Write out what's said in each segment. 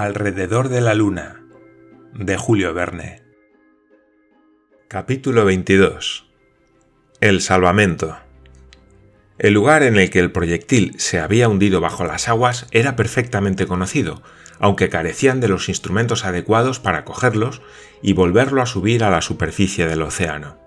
Alrededor de la Luna de Julio Verne Capítulo 22 El salvamento El lugar en el que el proyectil se había hundido bajo las aguas era perfectamente conocido, aunque carecían de los instrumentos adecuados para cogerlos y volverlo a subir a la superficie del océano.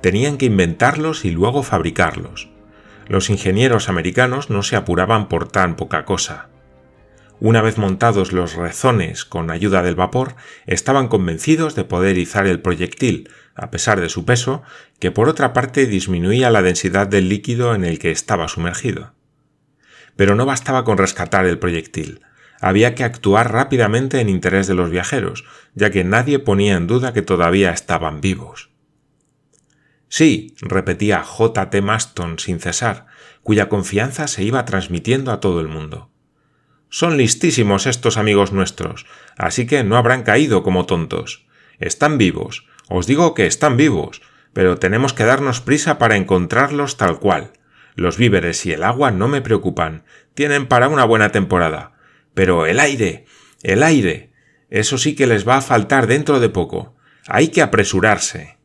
Tenían que inventarlos y luego fabricarlos. Los ingenieros americanos no se apuraban por tan poca cosa. Una vez montados los rezones con ayuda del vapor, estaban convencidos de poder izar el proyectil, a pesar de su peso, que por otra parte disminuía la densidad del líquido en el que estaba sumergido. Pero no bastaba con rescatar el proyectil. Había que actuar rápidamente en interés de los viajeros, ya que nadie ponía en duda que todavía estaban vivos. Sí, repetía J. T. Maston sin cesar, cuya confianza se iba transmitiendo a todo el mundo. Son listísimos estos amigos nuestros, así que no habrán caído como tontos. Están vivos, os digo que están vivos, pero tenemos que darnos prisa para encontrarlos tal cual. Los víveres y el agua no me preocupan, tienen para una buena temporada. Pero el aire, el aire, eso sí que les va a faltar dentro de poco. Hay que apresurarse.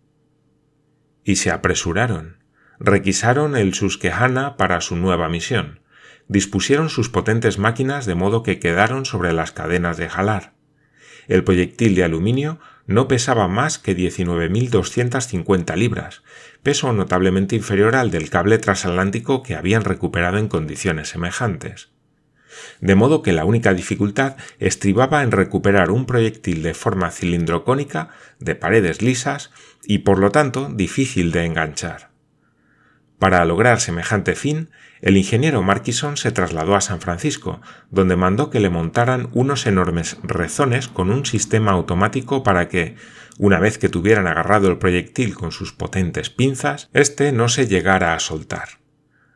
Y se apresuraron. Requisaron el Susquehanna para su nueva misión dispusieron sus potentes máquinas de modo que quedaron sobre las cadenas de jalar. El proyectil de aluminio no pesaba más que 19.250 libras, peso notablemente inferior al del cable transatlántico que habían recuperado en condiciones semejantes. De modo que la única dificultad estribaba en recuperar un proyectil de forma cilindrocónica, de paredes lisas y por lo tanto difícil de enganchar. Para lograr semejante fin, el ingeniero Markison se trasladó a San Francisco, donde mandó que le montaran unos enormes rezones con un sistema automático para que, una vez que tuvieran agarrado el proyectil con sus potentes pinzas, éste no se llegara a soltar.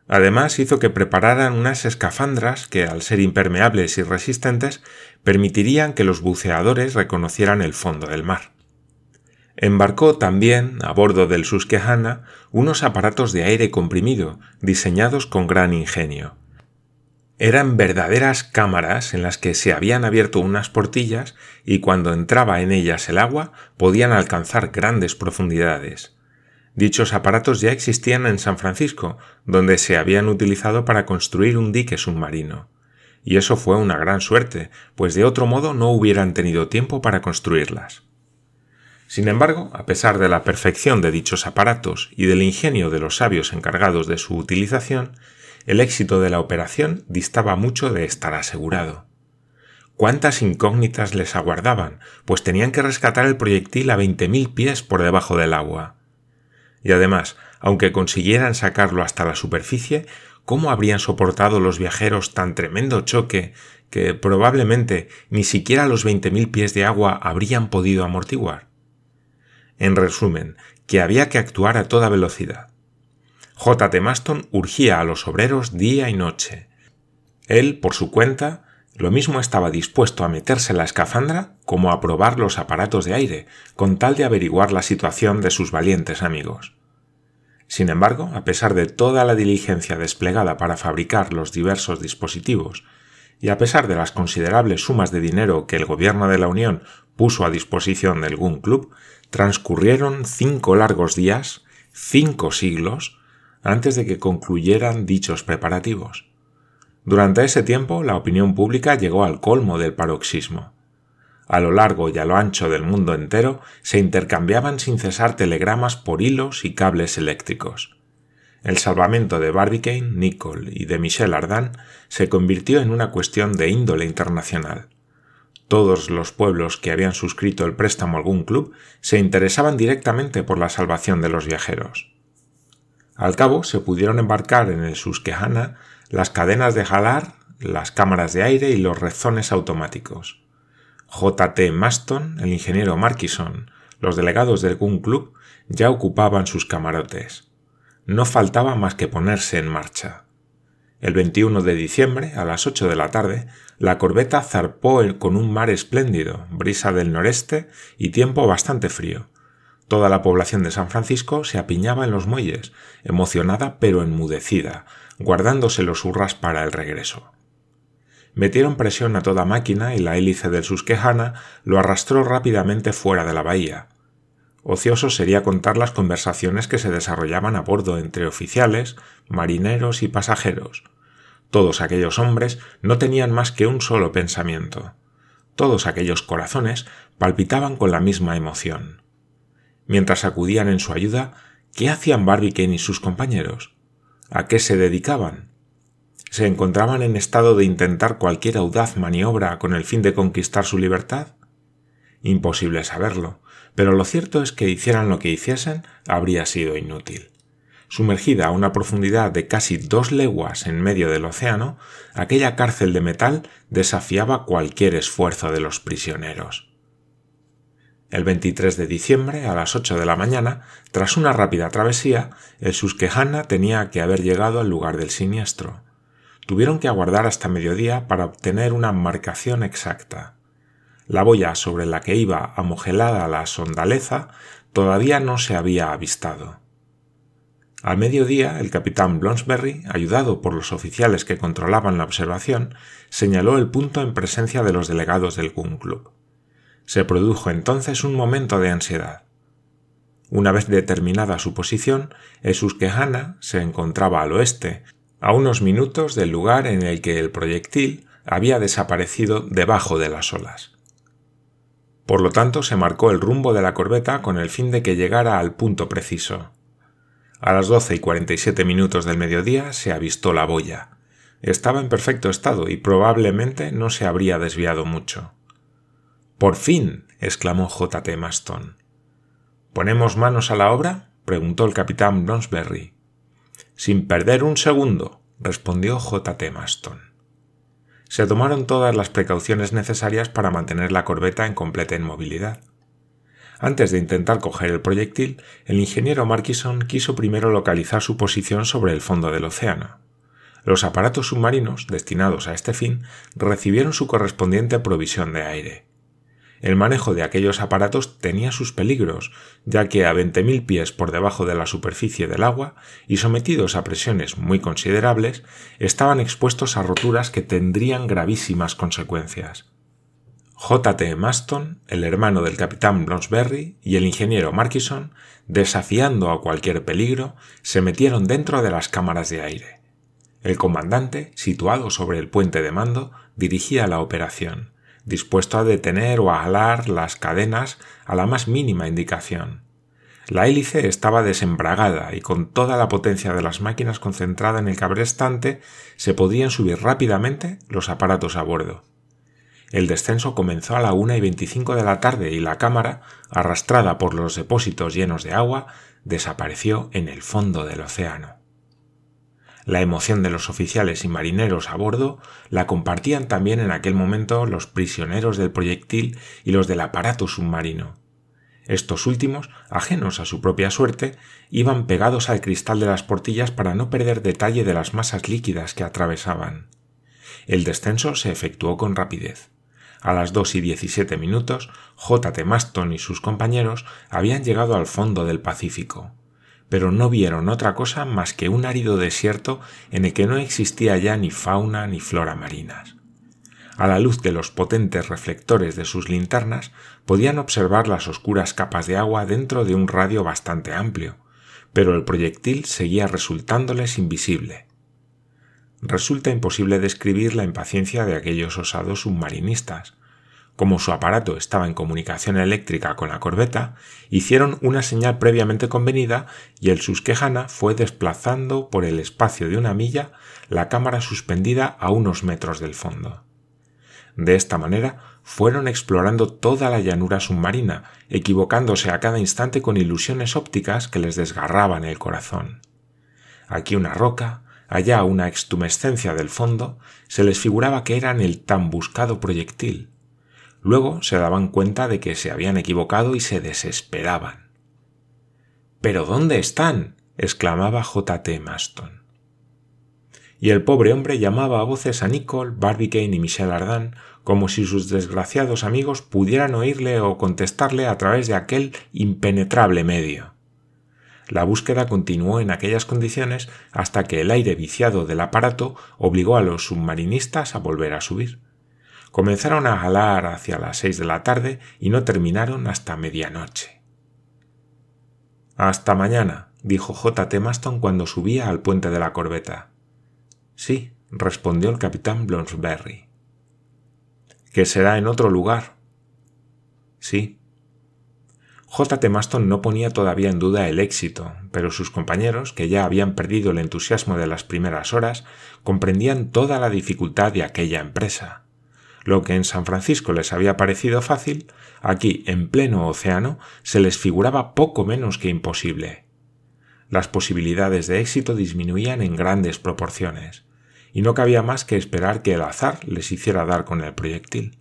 Además hizo que prepararan unas escafandras que, al ser impermeables y resistentes, permitirían que los buceadores reconocieran el fondo del mar. Embarcó también, a bordo del Susquehanna, unos aparatos de aire comprimido, diseñados con gran ingenio. Eran verdaderas cámaras en las que se habían abierto unas portillas y cuando entraba en ellas el agua podían alcanzar grandes profundidades. Dichos aparatos ya existían en San Francisco, donde se habían utilizado para construir un dique submarino. Y eso fue una gran suerte, pues de otro modo no hubieran tenido tiempo para construirlas. Sin embargo, a pesar de la perfección de dichos aparatos y del ingenio de los sabios encargados de su utilización, el éxito de la operación distaba mucho de estar asegurado. Cuántas incógnitas les aguardaban, pues tenían que rescatar el proyectil a veinte mil pies por debajo del agua. Y además, aunque consiguieran sacarlo hasta la superficie, ¿cómo habrían soportado los viajeros tan tremendo choque que probablemente ni siquiera los veinte mil pies de agua habrían podido amortiguar? En resumen, que había que actuar a toda velocidad. J. T. Maston urgía a los obreros día y noche. Él, por su cuenta, lo mismo estaba dispuesto a meterse la escafandra como a probar los aparatos de aire, con tal de averiguar la situación de sus valientes amigos. Sin embargo, a pesar de toda la diligencia desplegada para fabricar los diversos dispositivos, y a pesar de las considerables sumas de dinero que el gobierno de la Unión puso a disposición del Gun Club, Transcurrieron cinco largos días, cinco siglos, antes de que concluyeran dichos preparativos. Durante ese tiempo la opinión pública llegó al colmo del paroxismo. A lo largo y a lo ancho del mundo entero se intercambiaban sin cesar telegramas por hilos y cables eléctricos. El salvamento de Barbicane, Nicol y de Michel Ardan se convirtió en una cuestión de índole internacional. Todos los pueblos que habían suscrito el préstamo a algún club se interesaban directamente por la salvación de los viajeros. Al cabo se pudieron embarcar en el Susquehanna las cadenas de jalar, las cámaras de aire y los rezones automáticos. J. T. Maston, el ingeniero Markison, los delegados del Gun Club ya ocupaban sus camarotes. No faltaba más que ponerse en marcha. El 21 de diciembre, a las 8 de la tarde, la corbeta zarpó con un mar espléndido, brisa del noreste y tiempo bastante frío. Toda la población de San Francisco se apiñaba en los muelles, emocionada pero enmudecida, guardándose los hurras para el regreso. Metieron presión a toda máquina y la hélice del Susquehanna lo arrastró rápidamente fuera de la bahía. Ocioso sería contar las conversaciones que se desarrollaban a bordo entre oficiales, marineros y pasajeros. Todos aquellos hombres no tenían más que un solo pensamiento. Todos aquellos corazones palpitaban con la misma emoción. Mientras acudían en su ayuda, ¿qué hacían Barbicane y sus compañeros? ¿A qué se dedicaban? ¿Se encontraban en estado de intentar cualquier audaz maniobra con el fin de conquistar su libertad? Imposible saberlo, pero lo cierto es que hicieran lo que hiciesen, habría sido inútil. Sumergida a una profundidad de casi dos leguas en medio del océano, aquella cárcel de metal desafiaba cualquier esfuerzo de los prisioneros. El 23 de diciembre, a las 8 de la mañana, tras una rápida travesía, el Susquehanna tenía que haber llegado al lugar del siniestro. Tuvieron que aguardar hasta mediodía para obtener una marcación exacta. La boya sobre la que iba amogelada la sondaleza todavía no se había avistado. Al mediodía, el capitán Blonsberry, ayudado por los oficiales que controlaban la observación, señaló el punto en presencia de los delegados del Gun Club. Se produjo entonces un momento de ansiedad. Una vez determinada su posición, el Susquehanna se encontraba al oeste, a unos minutos del lugar en el que el proyectil había desaparecido debajo de las olas. Por lo tanto, se marcó el rumbo de la corbeta con el fin de que llegara al punto preciso. A las doce y cuarenta y siete minutos del mediodía se avistó la boya. Estaba en perfecto estado y probablemente no se habría desviado mucho. Por fin. exclamó J. T. Maston. ¿Ponemos manos a la obra? preguntó el capitán Bronsberry. Sin perder un segundo, respondió J. T. Maston se tomaron todas las precauciones necesarias para mantener la corbeta en completa inmovilidad. Antes de intentar coger el proyectil, el ingeniero Markison quiso primero localizar su posición sobre el fondo del océano. Los aparatos submarinos, destinados a este fin, recibieron su correspondiente provisión de aire. El manejo de aquellos aparatos tenía sus peligros, ya que a 20.000 pies por debajo de la superficie del agua y sometidos a presiones muy considerables, estaban expuestos a roturas que tendrían gravísimas consecuencias. J. T. Maston, el hermano del capitán Blonsberry, y el ingeniero Markison, desafiando a cualquier peligro, se metieron dentro de las cámaras de aire. El comandante, situado sobre el puente de mando, dirigía la operación dispuesto a detener o a alar las cadenas a la más mínima indicación. La hélice estaba desembragada y con toda la potencia de las máquinas concentrada en el cabrestante se podían subir rápidamente los aparatos a bordo. El descenso comenzó a la una y veinticinco de la tarde y la cámara, arrastrada por los depósitos llenos de agua, desapareció en el fondo del océano. La emoción de los oficiales y marineros a bordo la compartían también en aquel momento los prisioneros del proyectil y los del aparato submarino. Estos últimos, ajenos a su propia suerte, iban pegados al cristal de las portillas para no perder detalle de las masas líquidas que atravesaban. El descenso se efectuó con rapidez. A las dos y diecisiete minutos, J. T. Maston y sus compañeros habían llegado al fondo del Pacífico pero no vieron otra cosa más que un árido desierto en el que no existía ya ni fauna ni flora marinas. A la luz de los potentes reflectores de sus linternas podían observar las oscuras capas de agua dentro de un radio bastante amplio, pero el proyectil seguía resultándoles invisible. Resulta imposible describir la impaciencia de aquellos osados submarinistas, como su aparato estaba en comunicación eléctrica con la corbeta, hicieron una señal previamente convenida y el Susquehanna fue desplazando por el espacio de una milla la cámara suspendida a unos metros del fondo. De esta manera fueron explorando toda la llanura submarina, equivocándose a cada instante con ilusiones ópticas que les desgarraban el corazón. Aquí una roca, allá una extumescencia del fondo, se les figuraba que eran el tan buscado proyectil, Luego se daban cuenta de que se habían equivocado y se desesperaban. ¿Pero dónde están? exclamaba J. T. Maston. Y el pobre hombre llamaba a voces a Nicole, Barbicane y Michel Ardan como si sus desgraciados amigos pudieran oírle o contestarle a través de aquel impenetrable medio. La búsqueda continuó en aquellas condiciones hasta que el aire viciado del aparato obligó a los submarinistas a volver a subir. Comenzaron a jalar hacia las seis de la tarde y no terminaron hasta medianoche. Hasta mañana, dijo J. T. Maston cuando subía al puente de la corbeta. Sí, respondió el capitán Blonsberry. ¿Que será en otro lugar? Sí. J. T. Maston no ponía todavía en duda el éxito, pero sus compañeros, que ya habían perdido el entusiasmo de las primeras horas, comprendían toda la dificultad de aquella empresa. Lo que en San Francisco les había parecido fácil, aquí, en pleno océano, se les figuraba poco menos que imposible. Las posibilidades de éxito disminuían en grandes proporciones, y no cabía más que esperar que el azar les hiciera dar con el proyectil.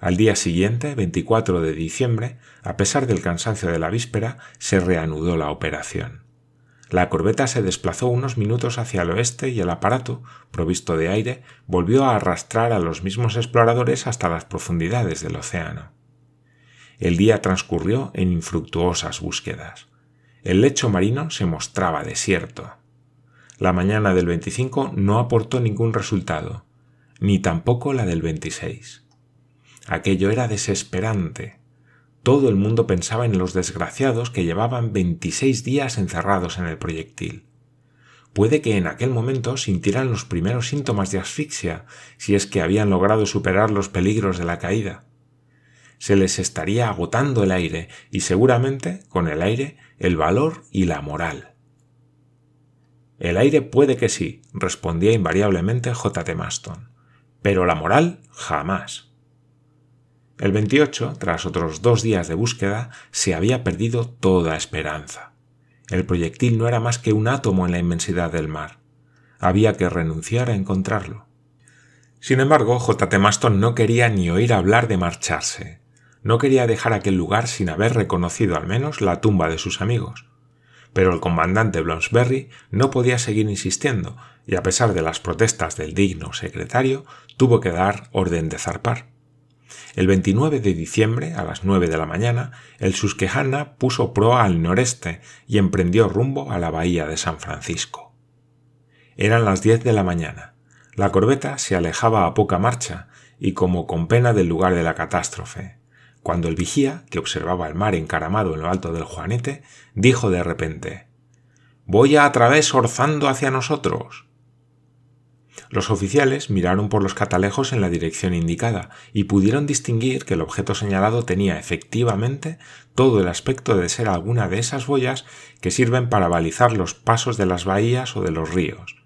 Al día siguiente, 24 de diciembre, a pesar del cansancio de la víspera, se reanudó la operación. La corbeta se desplazó unos minutos hacia el oeste y el aparato, provisto de aire, volvió a arrastrar a los mismos exploradores hasta las profundidades del océano. El día transcurrió en infructuosas búsquedas. El lecho marino se mostraba desierto. La mañana del 25 no aportó ningún resultado, ni tampoco la del 26. Aquello era desesperante. Todo el mundo pensaba en los desgraciados que llevaban 26 días encerrados en el proyectil. Puede que en aquel momento sintieran los primeros síntomas de asfixia, si es que habían logrado superar los peligros de la caída. Se les estaría agotando el aire y seguramente, con el aire, el valor y la moral. El aire puede que sí, respondía invariablemente J. T. Maston, pero la moral jamás. El 28, tras otros dos días de búsqueda, se había perdido toda esperanza. El proyectil no era más que un átomo en la inmensidad del mar. Había que renunciar a encontrarlo. Sin embargo, J. T. Maston no quería ni oír hablar de marcharse. No quería dejar aquel lugar sin haber reconocido al menos la tumba de sus amigos. Pero el comandante Blonsberry no podía seguir insistiendo, y a pesar de las protestas del digno secretario, tuvo que dar orden de zarpar. El 29 de diciembre, a las 9 de la mañana, el Susquehanna puso proa al noreste y emprendió rumbo a la bahía de San Francisco. Eran las 10 de la mañana. La corbeta se alejaba a poca marcha y como con pena del lugar de la catástrofe, cuando el vigía, que observaba el mar encaramado en lo alto del Juanete, dijo de repente Voy a través orzando hacia nosotros. Los oficiales miraron por los catalejos en la dirección indicada y pudieron distinguir que el objeto señalado tenía efectivamente todo el aspecto de ser alguna de esas boyas que sirven para balizar los pasos de las bahías o de los ríos.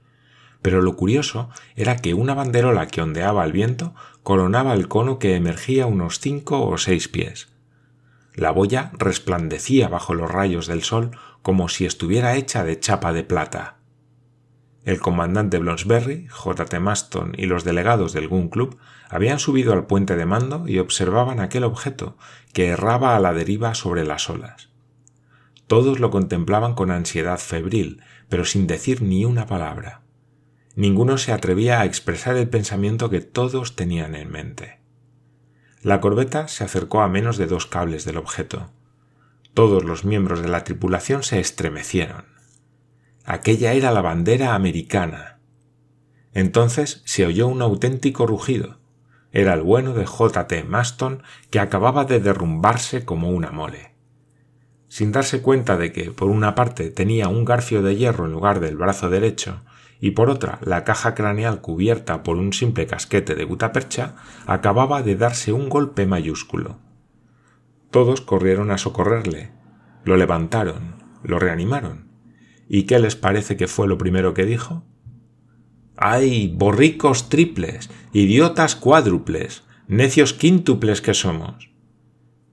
Pero lo curioso era que una banderola que ondeaba al viento coronaba el cono que emergía unos cinco o seis pies. La boya resplandecía bajo los rayos del sol como si estuviera hecha de chapa de plata. El comandante Blonsberry, J. T. Maston y los delegados del Gun Club habían subido al puente de mando y observaban aquel objeto que erraba a la deriva sobre las olas. Todos lo contemplaban con ansiedad febril, pero sin decir ni una palabra. Ninguno se atrevía a expresar el pensamiento que todos tenían en mente. La corbeta se acercó a menos de dos cables del objeto. Todos los miembros de la tripulación se estremecieron. Aquella era la bandera americana. Entonces se oyó un auténtico rugido. Era el bueno de J. T. Maston que acababa de derrumbarse como una mole. Sin darse cuenta de que, por una parte, tenía un garfio de hierro en lugar del brazo derecho y por otra la caja craneal cubierta por un simple casquete de gutapercha, acababa de darse un golpe mayúsculo. Todos corrieron a socorrerle, lo levantaron, lo reanimaron, ¿Y qué les parece que fue lo primero que dijo? ¡Ay, borricos triples, idiotas cuádruples, necios quíntuples que somos!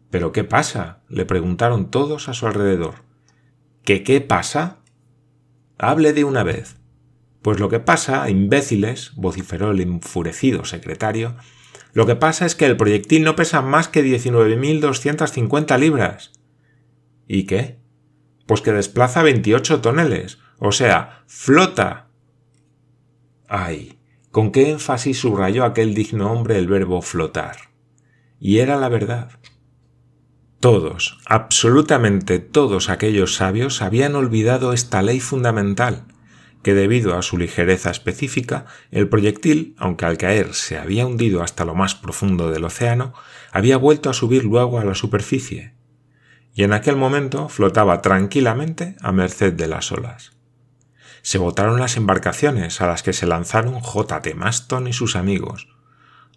¿Pero qué pasa? le preguntaron todos a su alrededor. ¿Qué qué pasa? Hable de una vez. Pues lo que pasa, imbéciles, vociferó el enfurecido secretario, lo que pasa es que el proyectil no pesa más que 19.250 libras. ¿Y qué? Pues que desplaza 28 toneles, o sea, flota. Ay, con qué énfasis subrayó aquel digno hombre el verbo flotar. Y era la verdad. Todos, absolutamente todos aquellos sabios habían olvidado esta ley fundamental, que debido a su ligereza específica, el proyectil, aunque al caer se había hundido hasta lo más profundo del océano, había vuelto a subir luego a la superficie, y en aquel momento flotaba tranquilamente a merced de las olas. Se botaron las embarcaciones a las que se lanzaron J.T. Maston y sus amigos.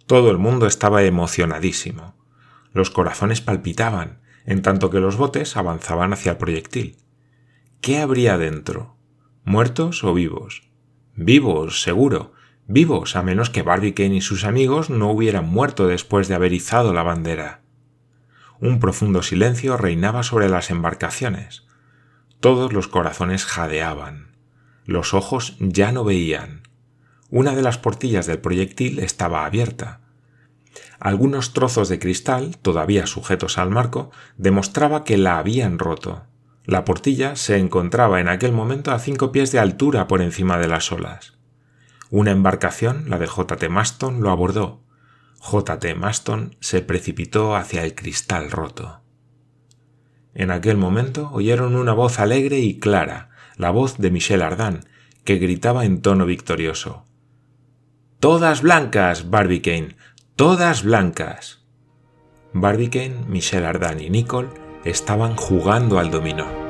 Todo el mundo estaba emocionadísimo. Los corazones palpitaban, en tanto que los botes avanzaban hacia el proyectil. ¿Qué habría dentro? ¿Muertos o vivos? Vivos, seguro. Vivos, a menos que Barbicane y sus amigos no hubieran muerto después de haber izado la bandera. Un profundo silencio reinaba sobre las embarcaciones. Todos los corazones jadeaban. Los ojos ya no veían. Una de las portillas del proyectil estaba abierta. Algunos trozos de cristal, todavía sujetos al marco, demostraba que la habían roto. La portilla se encontraba en aquel momento a cinco pies de altura por encima de las olas. Una embarcación, la de J.T. Maston, lo abordó. J.T. Maston se precipitó hacia el cristal roto. En aquel momento oyeron una voz alegre y clara, la voz de Michel Ardan, que gritaba en tono victorioso. Todas blancas, Barbicane, todas blancas. Barbicane, Michel Ardan y Nicole estaban jugando al dominó.